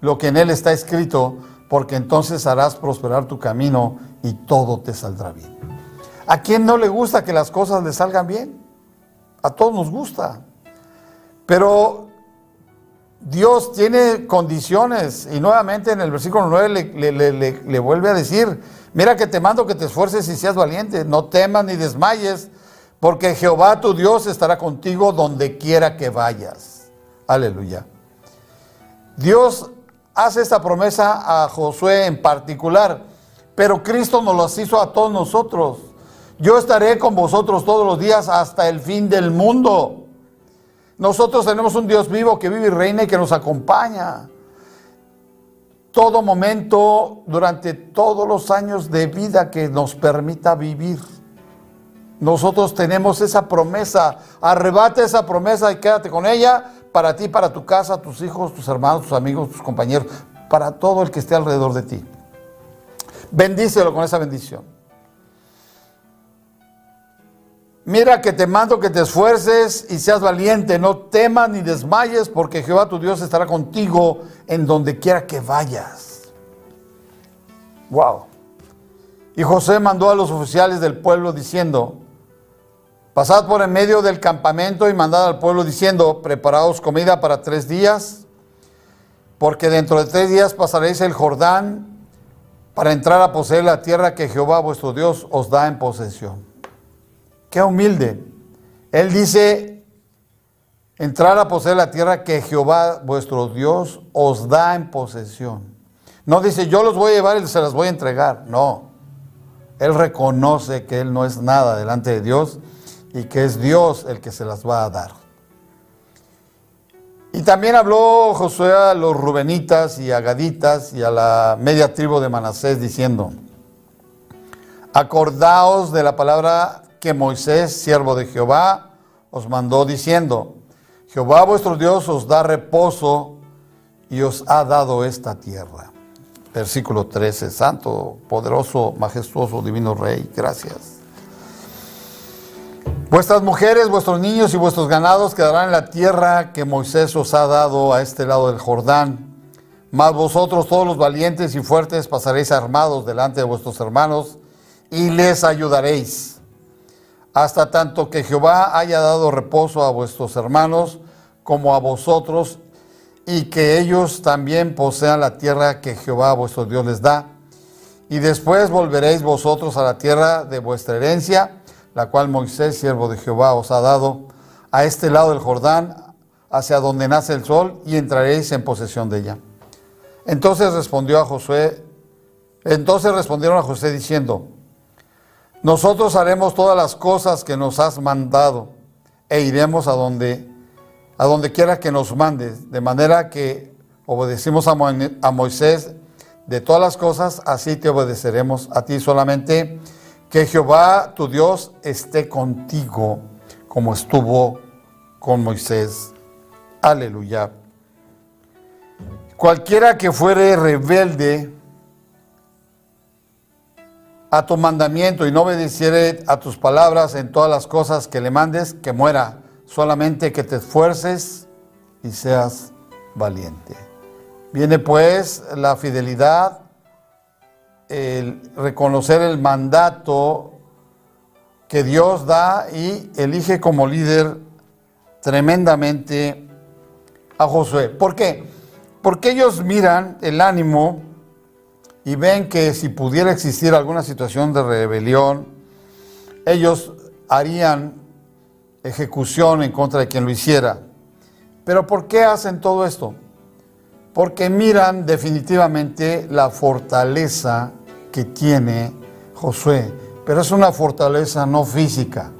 lo que en él está escrito, porque entonces harás prosperar tu camino y todo te saldrá bien. ¿A quién no le gusta que las cosas le salgan bien? A todos nos gusta. Pero Dios tiene condiciones y nuevamente en el versículo 9 le, vuelve a decir, Mira que te mando que te esfuerces y seas valiente, no temas ni desmayes, porque Jehová tu Dios estará contigo donde quiera que vayas. Aleluya. Dios hace esta promesa a Josué en particular, pero Cristo nos las hizo a todos nosotros. Yo estaré con vosotros todos los días hasta el fin del mundo. Nosotros tenemos un Dios vivo que vive y reina y que nos acompaña todo momento, durante todos los años de vida que nos permita vivir. Nosotros tenemos esa promesa, arrebate esa promesa y quédate con ella para ti, para tu casa, tus hijos, tus hermanos, tus amigos, tus compañeros, para todo el que esté alrededor de ti. Bendícelo con esa bendición. Mira que te mando que te esfuerces y seas valiente, no temas ni desmayes, porque Jehová tu Dios estará contigo en donde quiera que vayas. Wow. Y José mandó a los oficiales del pueblo diciendo, pasad por en medio del campamento y mandad al pueblo diciendo, preparaos comida para tres días, porque dentro de tres días pasaréis el Jordán para entrar a poseer la tierra que Jehová vuestro Dios os da en posesión. Qué humilde. Él dice, entrar a poseer la tierra que Jehová vuestro Dios os da en posesión. No dice, yo los voy a llevar y se las voy a entregar. No. Él reconoce que Él no es nada delante de Dios y que es Dios el que se las va a dar. Y también habló Josué a los rubenitas y a gaditas y a la media tribu de Manasés diciendo, acordaos de la palabra que Moisés, siervo de Jehová, os mandó diciendo, Jehová vuestro Dios os da reposo y os ha dado esta tierra. Versículo 13, Santo, poderoso, majestuoso, divino Rey, gracias. Vuestras mujeres, vuestros niños y vuestros ganados quedarán en la tierra que Moisés os ha dado a este lado del Jordán. Mas vosotros, todos los valientes y fuertes, pasaréis armados delante de vuestros hermanos y les ayudaréis hasta tanto que Jehová haya dado reposo a vuestros hermanos como a vosotros, y que ellos también posean la tierra que Jehová vuestro Dios les da. Y después volveréis vosotros a la tierra de vuestra herencia, la cual Moisés, siervo de Jehová, os ha dado, a este lado del Jordán, hacia donde nace el sol, y entraréis en posesión de ella. Entonces respondió a Josué, entonces respondieron a José diciendo, nosotros haremos todas las cosas que nos has mandado e iremos a donde a donde quiera que nos mandes, de manera que obedecimos a, a Moisés de todas las cosas, así te obedeceremos a ti solamente. Que Jehová tu Dios esté contigo como estuvo con Moisés. Aleluya. Cualquiera que fuere rebelde a tu mandamiento y no obedeciere a tus palabras en todas las cosas que le mandes, que muera solamente que te esfuerces y seas valiente. Viene pues la fidelidad, el reconocer el mandato que Dios da y elige como líder tremendamente a Josué. ¿Por qué? Porque ellos miran el ánimo y ven que si pudiera existir alguna situación de rebelión, ellos harían ejecución en contra de quien lo hiciera. Pero ¿por qué hacen todo esto? Porque miran definitivamente la fortaleza que tiene Josué. Pero es una fortaleza no física,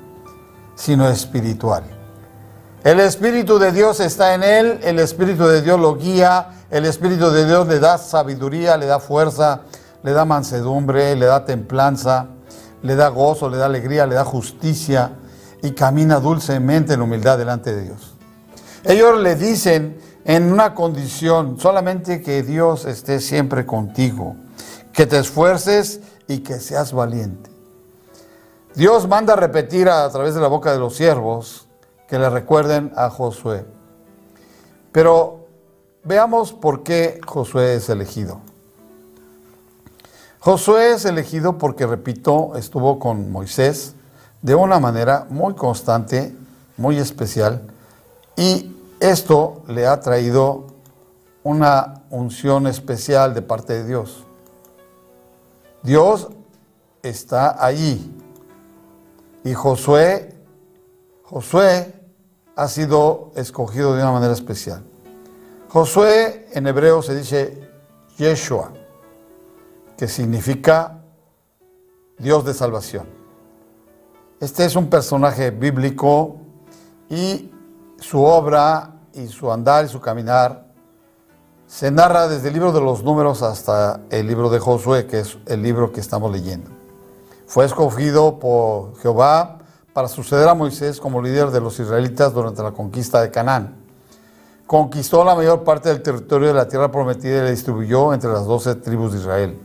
sino espiritual. El Espíritu de Dios está en él, el Espíritu de Dios lo guía, el Espíritu de Dios le da sabiduría, le da fuerza, le da mansedumbre, le da templanza, le da gozo, le da alegría, le da justicia, y camina dulcemente en humildad delante de Dios. Ellos le dicen en una condición, solamente que Dios esté siempre contigo, que te esfuerces y que seas valiente. Dios manda repetir a, través de la boca de los siervos que le recuerden a Josué. Pero veamos por qué Josué es elegido. Josué es elegido porque, repito, estuvo con Moisés, de una manera muy constante, muy especial, y esto le ha traído una unción especial de parte de Dios. Dios está allí. Y Josué, Josué ha sido escogido de una manera especial. Josué en hebreo se dice Yeshua, que significa Dios de salvación. Este es un personaje bíblico y su obra y su andar y su caminar se narra desde el libro de los números hasta el libro de Josué, que es el libro que estamos leyendo. Fue escogido por Jehová para suceder a Moisés como líder de los israelitas durante la conquista de Canaán. Conquistó la mayor parte del territorio de la tierra prometida y la distribuyó entre las doce tribus de Israel.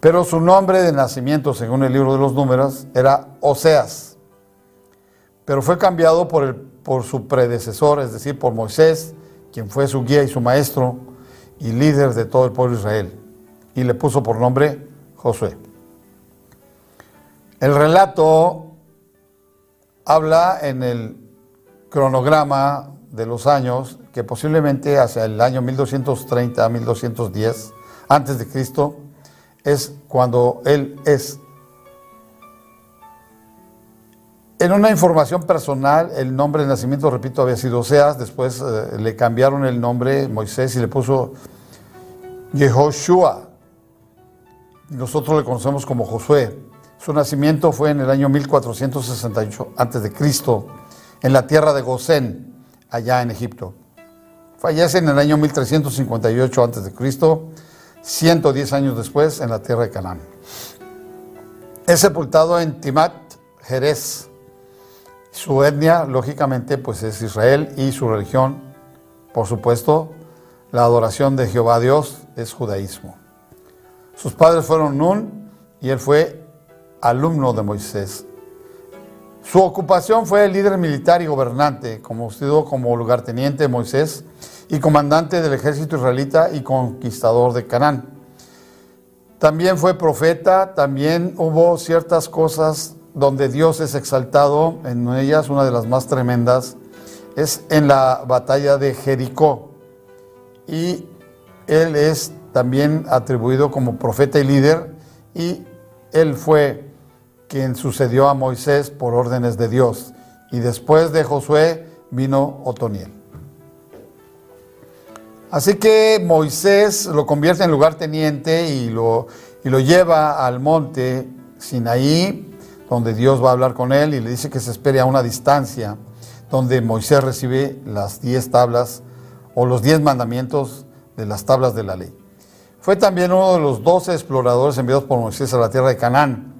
Pero su nombre de nacimiento, según el libro de los números, era Oseas. Pero fue cambiado por, el, por su predecesor, es decir, por Moisés, quien fue su guía y su maestro y líder de todo el pueblo de Israel. Y le puso por nombre Josué. El relato habla en el cronograma de los años que posiblemente hacia el año 1230 a 1210 antes de Cristo es cuando él es. En una información personal, el nombre de nacimiento, repito, había sido Oseas, después eh, le cambiaron el nombre Moisés y le puso Yehoshua. Nosotros le conocemos como Josué. Su nacimiento fue en el año 1468 a.C., en la tierra de Gosén, allá en Egipto. Fallece en el año 1358 a.C 110 años después en la tierra de Canaán. Es sepultado en Timat, Jerez. Su etnia, lógicamente, pues es Israel y su religión, por supuesto, la adoración de Jehová Dios es judaísmo. Sus padres fueron Nun y él fue alumno de Moisés. Su ocupación fue el líder militar y gobernante, estuvo como lugarteniente de Moisés y comandante del ejército israelita y conquistador de Canaán. También fue profeta, también hubo ciertas cosas donde Dios es exaltado, en ellas una de las más tremendas es en la batalla de Jericó. y él es también atribuido como profeta y líder y él fue quien sucedió a Moisés por órdenes de Dios. Y después de Josué vino Otoniel. Así que Moisés lo convierte en lugarteniente y lo, y lo lleva al monte Sinaí, donde Dios va a hablar con él y le dice que se espere a una distancia, donde Moisés recibe las diez tablas o los diez mandamientos de las tablas de la ley. Fue también uno de los doce exploradores enviados por Moisés a la tierra de Canaán,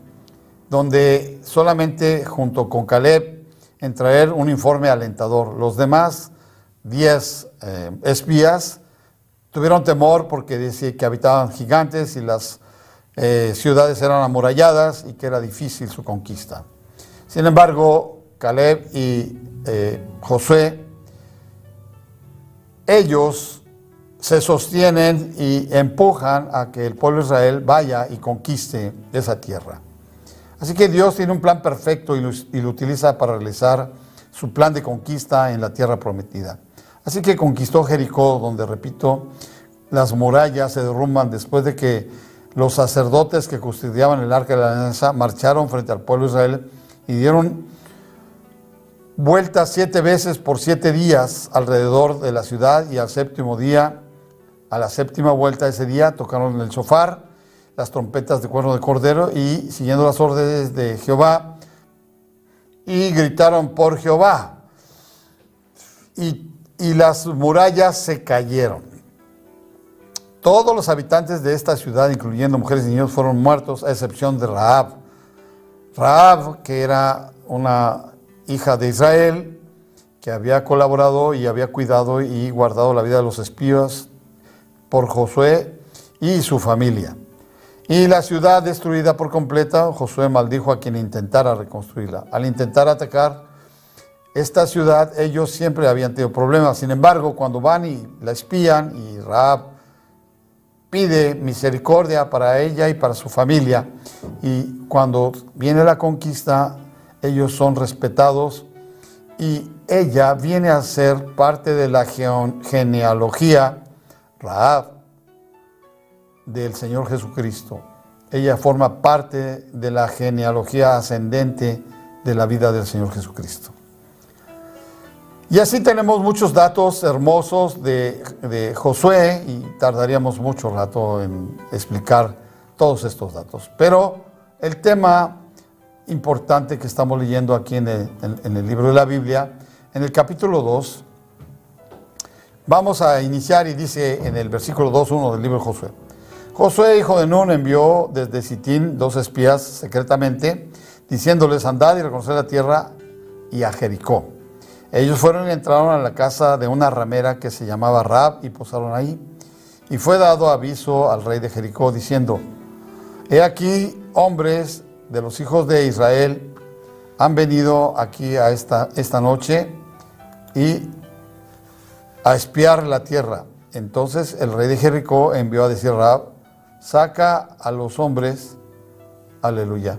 donde solamente junto con Caleb en traer un informe alentador. Los demás diez eh, espías tuvieron temor porque decía que habitaban gigantes y las eh, ciudades eran amuralladas y que era difícil su conquista. Sin embargo, Caleb y eh, Josué, ellos se sostienen y empujan a que el pueblo de Israel vaya y conquiste esa tierra. Así que Dios tiene un plan perfecto y lo, utiliza para realizar su plan de conquista en la tierra prometida. Así que conquistó Jericó, donde, repito, las murallas se derrumban después de que los sacerdotes que custodiaban el arca de la alianza marcharon frente al pueblo de Israel y dieron vueltas siete veces por siete días alrededor de la ciudad y al séptimo día, a la séptima vuelta de ese día, tocaron el shofar las trompetas de cuerno de cordero y siguiendo las órdenes de Jehová y gritaron por Jehová y, y las murallas se cayeron. Todos los habitantes de esta ciudad, incluyendo mujeres y niños, fueron muertos a excepción de Raab. Raab, que era una hija de Israel, que había colaborado y había cuidado y guardado la vida de los espías por Josué y su familia. Y la ciudad destruida por completa, Josué maldijo a quien intentara reconstruirla. Al intentar atacar esta ciudad, ellos siempre habían tenido problemas. Sin embargo, cuando van y la espían y Raab pide misericordia para ella y para su familia, y cuando viene la conquista, ellos son respetados y ella viene a ser parte de la genealogía Raab del Señor Jesucristo. Ella forma parte de la genealogía ascendente de la vida del Señor Jesucristo. Y así tenemos muchos datos hermosos de, Josué y tardaríamos mucho rato en explicar todos estos datos. Pero el tema importante que estamos leyendo aquí en el, en el libro de la Biblia, en el capítulo 2, vamos a iniciar y dice en el versículo 2.1 del libro de Josué. Josué, hijo de Nun, envió desde Sitín dos espías secretamente, diciéndoles, andad y reconocer la tierra y a Jericó. Ellos fueron y entraron a la casa de una ramera que se llamaba Rab y posaron ahí. Y fue dado aviso al rey de Jericó diciendo, he aquí hombres de los hijos de Israel han venido aquí a esta, esta noche y a espiar la tierra. Entonces el rey de Jericó envió a decir a Rab, saca a los hombres, aleluya.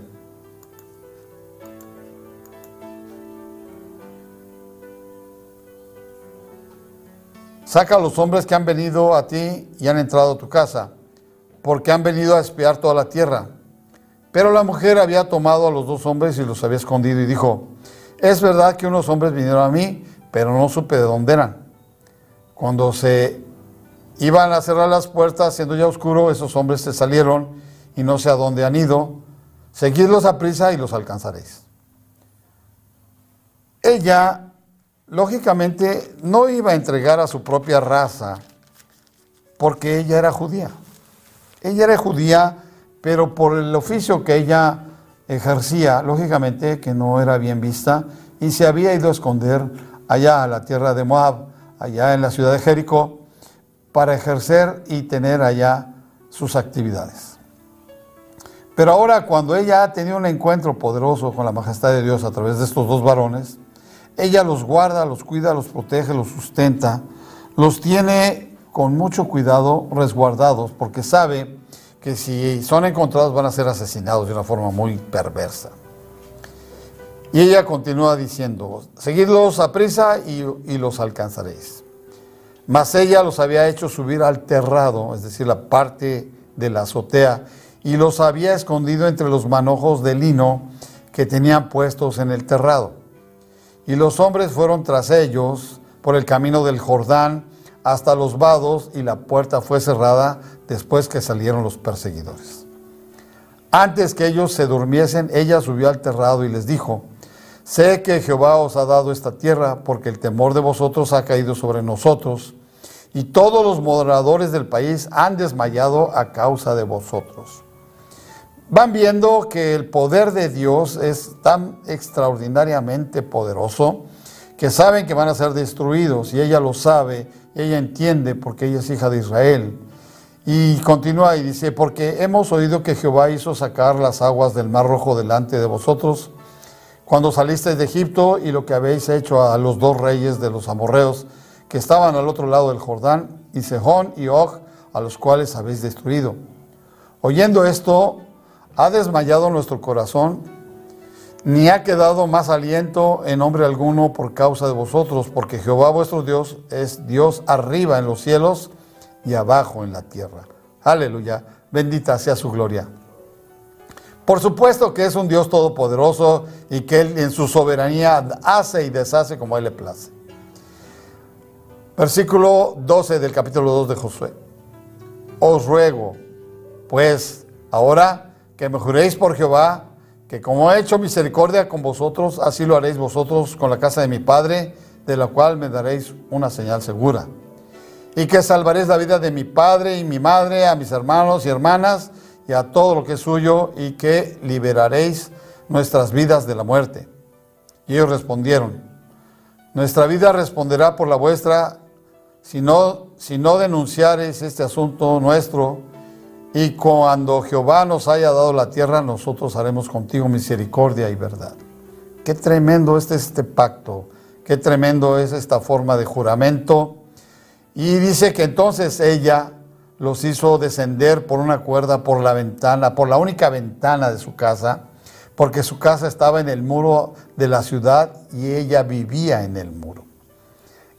Saca a los hombres que han venido a ti y han entrado a tu casa, porque han venido a espiar toda la tierra. Pero la mujer había tomado a los dos hombres y los había escondido y dijo, es verdad que unos hombres vinieron a mí, pero no supe de dónde eran. Cuando se Iban a cerrar las puertas, siendo ya oscuro, esos hombres se salieron y no sé a dónde han ido. Seguidlos a prisa y los alcanzaréis. Ella, lógicamente, no iba a entregar a su propia raza porque ella era judía. Ella era judía, pero por el oficio que ella ejercía, lógicamente que no era bien vista, y se había ido a esconder allá a la tierra de Moab, allá en la ciudad de Jericó, para ejercer y tener allá sus actividades. Pero ahora cuando ella ha tenido un encuentro poderoso con la majestad de Dios a través de estos dos varones, ella los guarda, los cuida, los protege, los sustenta, los tiene con mucho cuidado resguardados porque sabe que si son encontrados van a ser asesinados de una forma muy perversa. Y ella continúa diciendo, seguidlos a prisa y, y los alcanzaréis. Mas ella los había hecho subir al terrado, es decir, la parte de la azotea, y los había escondido entre los manojos de lino que tenían puestos en el terrado. Y los hombres fueron tras ellos por el camino del Jordán hasta los vados, y la puerta fue cerrada después que salieron los perseguidores. Antes que ellos se durmiesen, ella subió al terrado y les dijo, Sé que Jehová os ha dado esta tierra, porque el temor de vosotros ha caído sobre nosotros, y todos los moradores del país han desmayado a causa de vosotros. Van viendo que el poder de Dios es tan extraordinariamente poderoso que saben que van a ser destruidos y ella lo sabe, ella entiende porque ella es hija de Israel. Y continúa y dice, porque hemos oído que Jehová hizo sacar las aguas del mar rojo delante de vosotros cuando salisteis de Egipto y lo que habéis hecho a los dos reyes de los amorreos que estaban al otro lado del Jordán, y Sejón y Og, a los cuales habéis destruido. Oyendo esto, ha desmayado nuestro corazón, ni ha quedado más aliento en hombre alguno por causa de vosotros, porque Jehová vuestro Dios es Dios arriba en los cielos y abajo en la tierra. Aleluya, bendita sea su gloria. Por supuesto que es un Dios todopoderoso y que Él en su soberanía hace y deshace como a Él le place. Versículo 12 del capítulo 2 de Josué. Os ruego, pues, ahora que me juréis por Jehová, que como he hecho misericordia con vosotros, así lo haréis vosotros con la casa de mi Padre, de la cual me daréis una señal segura. Y que salvaréis la vida de mi Padre y mi Madre, a mis hermanos y hermanas, y a todo lo que es suyo, y que liberaréis nuestras vidas de la muerte. Y ellos respondieron, nuestra vida responderá por la vuestra, si no, si no denunciareis este asunto nuestro, y cuando Jehová nos haya dado la tierra, nosotros haremos contigo misericordia y verdad. Qué tremendo este, este pacto, qué tremendo es esta forma de juramento. Y dice que entonces ella los hizo descender por una cuerda por la ventana, por la única ventana de su casa, porque su casa estaba en el muro de la ciudad y ella vivía en el muro.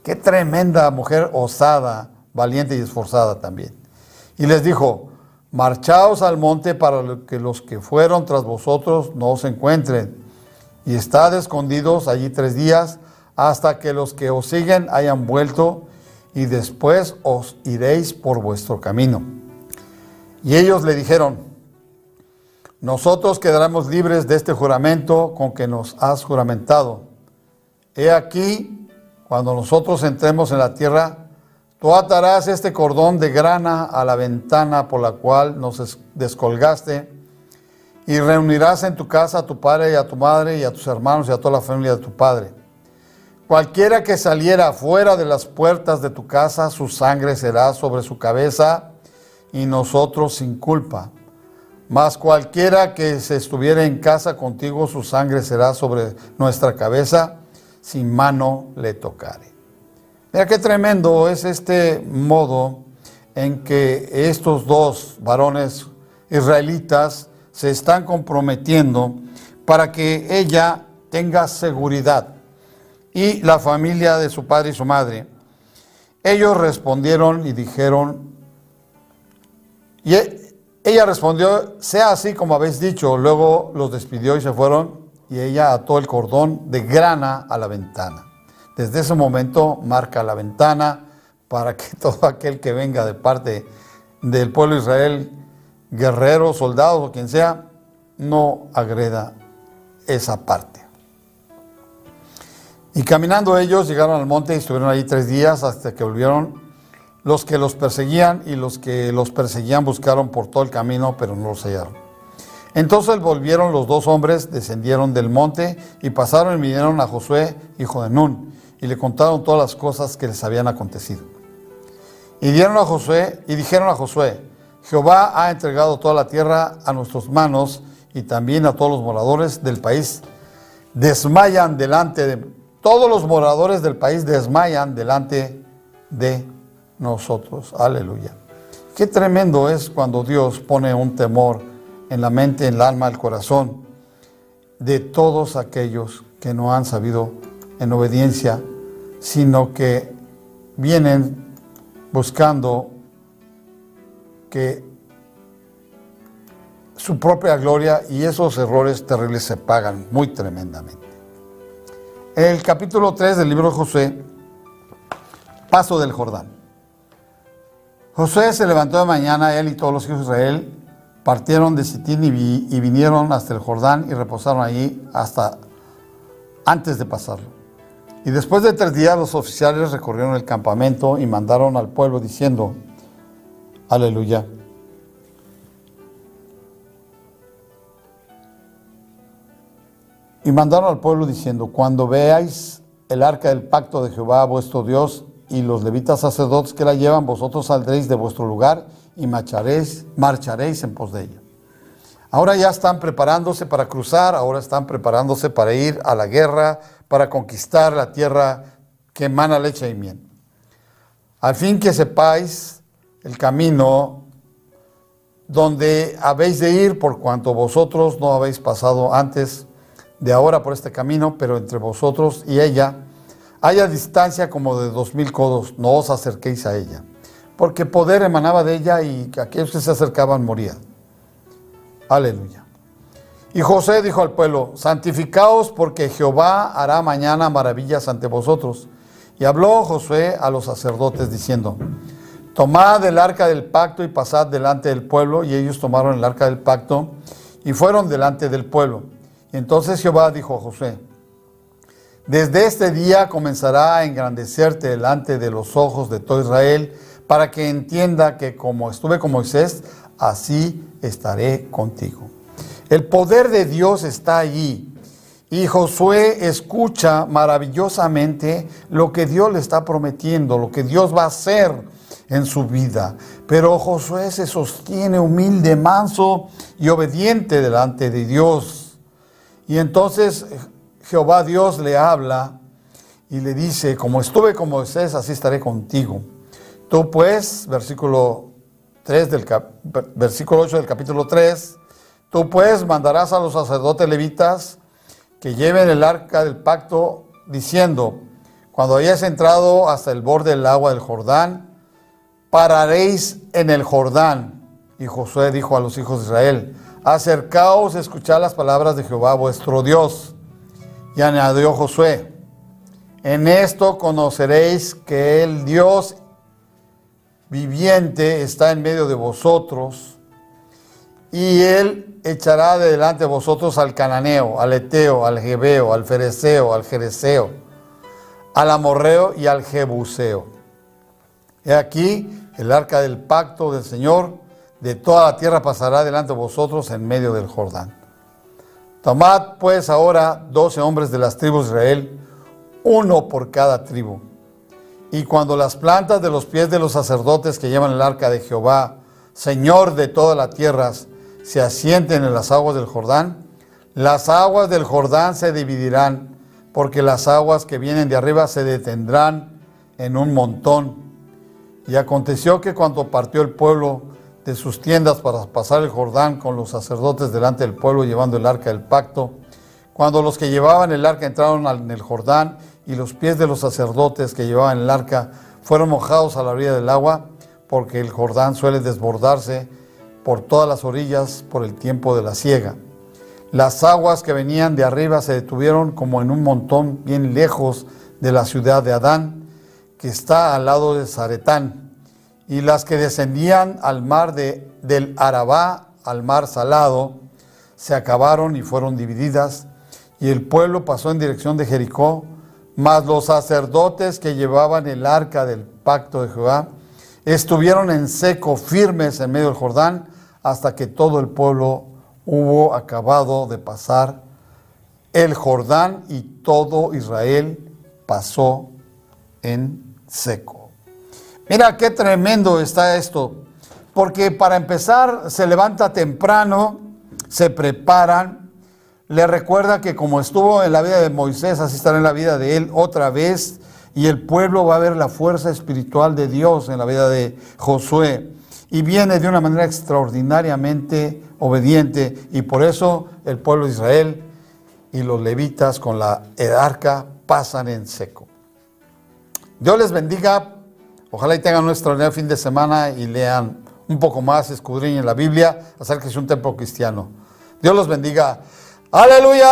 Qué tremenda mujer osada, valiente y esforzada también. Y les dijo, marchaos al monte para que los que fueron tras vosotros no os encuentren, y estad escondidos allí tres días hasta que los que os siguen hayan vuelto y después os iréis por vuestro camino. Y ellos le dijeron, nosotros quedaremos libres de este juramento con que nos has juramentado. He aquí, cuando nosotros entremos en la tierra, tú atarás este cordón de grana a la ventana por la cual nos descolgaste, y reunirás en tu casa a tu padre y a tu madre y a tus hermanos y a toda la familia de tu padre Cualquiera que saliera fuera de las puertas de tu casa, su sangre será sobre su cabeza y nosotros sin culpa. Mas cualquiera que se estuviera en casa contigo, su sangre será sobre nuestra cabeza, sin mano le tocare. Mira qué tremendo es este modo en que estos dos varones israelitas se están comprometiendo para que ella tenga seguridad y la familia de su padre y su madre. Ellos respondieron y dijeron, y e, ella respondió, sea así como habéis dicho. Luego los despidió y se fueron y ella ató el cordón de grana a la ventana. Desde ese momento marca la ventana para que [LAUGHS] todo aquel que venga de parte del pueblo de Israel, guerreros, soldados o quien sea, no agreda esa parte. Y caminando ellos llegaron al monte y estuvieron allí tres días hasta que volvieron. Los que los perseguían y los que los perseguían buscaron por todo el camino, pero no los hallaron. Entonces volvieron los dos hombres, descendieron del monte y pasaron y vinieron a Josué, hijo de Nun, y le contaron todas las cosas que les habían acontecido. Y dieron a Josué y dijeron a Josué, Jehová ha entregado toda la tierra a nuestras manos y también a todos los moradores del país. Desmayan delante de todos los moradores del país desmayan delante de nosotros. Aleluya. Qué tremendo es cuando Dios pone un temor en la mente, en el alma, el corazón de todos aquellos que no han sabido en obediencia, sino que vienen buscando que su propia gloria y esos errores terribles se pagan muy tremendamente. En el capítulo 3 del libro de Josué, paso del Jordán. Josué se levantó de mañana, él y todos los hijos de Israel partieron de Sitín y, vinieron hasta el Jordán y reposaron allí hasta antes de pasarlo. Y después de tres días los oficiales recorrieron el campamento y mandaron al pueblo diciendo, aleluya. Y mandaron al pueblo diciendo, cuando veáis el arca del pacto de Jehová vuestro Dios y los levitas sacerdotes que la llevan, vosotros saldréis de vuestro lugar y marcharéis, marcharéis en pos de ella. Ahora ya están preparándose para cruzar, ahora están preparándose para ir a la guerra, para conquistar la tierra que emana leche y miel. Al fin que sepáis el camino donde habéis de ir, por cuanto vosotros no habéis pasado antes de ahora por este camino, pero entre vosotros y ella haya distancia como de dos mil codos, no os acerquéis a ella, porque poder emanaba de ella y aquellos que se acercaban morían. Aleluya. Y José dijo al pueblo, santificaos porque Jehová hará mañana maravillas ante vosotros. Y habló Josué a los sacerdotes diciendo, tomad el arca del pacto y pasad delante del pueblo. Y ellos tomaron el arca del pacto y fueron delante del pueblo. Entonces Jehová dijo a Josué, desde este día comenzará a engrandecerte delante de los ojos de todo Israel, para que entienda que como estuve con Moisés, así estaré contigo. El poder de Dios está allí. Y Josué escucha maravillosamente lo que Dios le está prometiendo, lo que Dios va a hacer en su vida. Pero Josué se sostiene humilde, manso y obediente delante de Dios. Y entonces Jehová Dios le habla y le dice, como estuve con Moisés, así estaré contigo. Tú pues, versículo 3 del versículo 8 del capítulo 3, tú pues mandarás a los sacerdotes levitas que lleven el arca del pacto diciendo, cuando hayáis entrado hasta el borde del agua del Jordán, pararéis en el Jordán. Y Josué dijo a los hijos de Israel, acercaos a escuchar las palabras de Jehová vuestro Dios. Y añadió Josué, en esto conoceréis que el Dios viviente está en medio de vosotros, y él echará de delante de vosotros al cananeo, al eteo, al jebeo, al fereceo, al jereseo, al amorreo y al jebuseo. He aquí el arca del pacto del Señor de toda la tierra pasará delante de vosotros en medio del Jordán. Tomad pues ahora doce hombres de las tribus de Israel, uno por cada tribu. Y cuando las plantas de los pies de los sacerdotes que llevan el arca de Jehová, Señor de todas las tierras, se asienten en las aguas del Jordán, las aguas del Jordán se dividirán, porque las aguas que vienen de arriba se detendrán en un montón. Y aconteció que cuando partió el pueblo de sus tiendas para pasar el Jordán con los sacerdotes delante del pueblo llevando el arca del pacto. Cuando los que llevaban el arca entraron en el Jordán y los pies de los sacerdotes que llevaban el arca fueron mojados a la orilla del agua, porque el Jordán suele desbordarse por todas las orillas por el tiempo de la siega. Las aguas que venían de arriba se detuvieron como en un montón bien lejos de la ciudad de Adán, que está al lado de Zaretán y las que descendían al mar de, del Arabá, al mar salado, se acabaron y fueron divididas, y el pueblo pasó en dirección de Jericó, mas los sacerdotes que llevaban el arca del pacto de Jehová estuvieron en seco, firmes en medio del Jordán, hasta que todo el pueblo hubo acabado de pasar el Jordán y todo Israel pasó en seco. Mira qué tremendo está esto, porque para empezar se levanta temprano, se preparan, le recuerda que como estuvo en la vida de Moisés, así estará en la vida de él otra vez, y el pueblo va a ver la fuerza espiritual de Dios en la vida de Josué. Y viene de una manera extraordinariamente obediente, y por eso el pueblo de Israel y los levitas con la arca pasan en seco. Dios les bendiga Ojalá y tengan un extraordinario fin de semana y lean un poco más, escudriñen la Biblia, acérquense a un templo cristiano. Dios los bendiga. Hallelujah!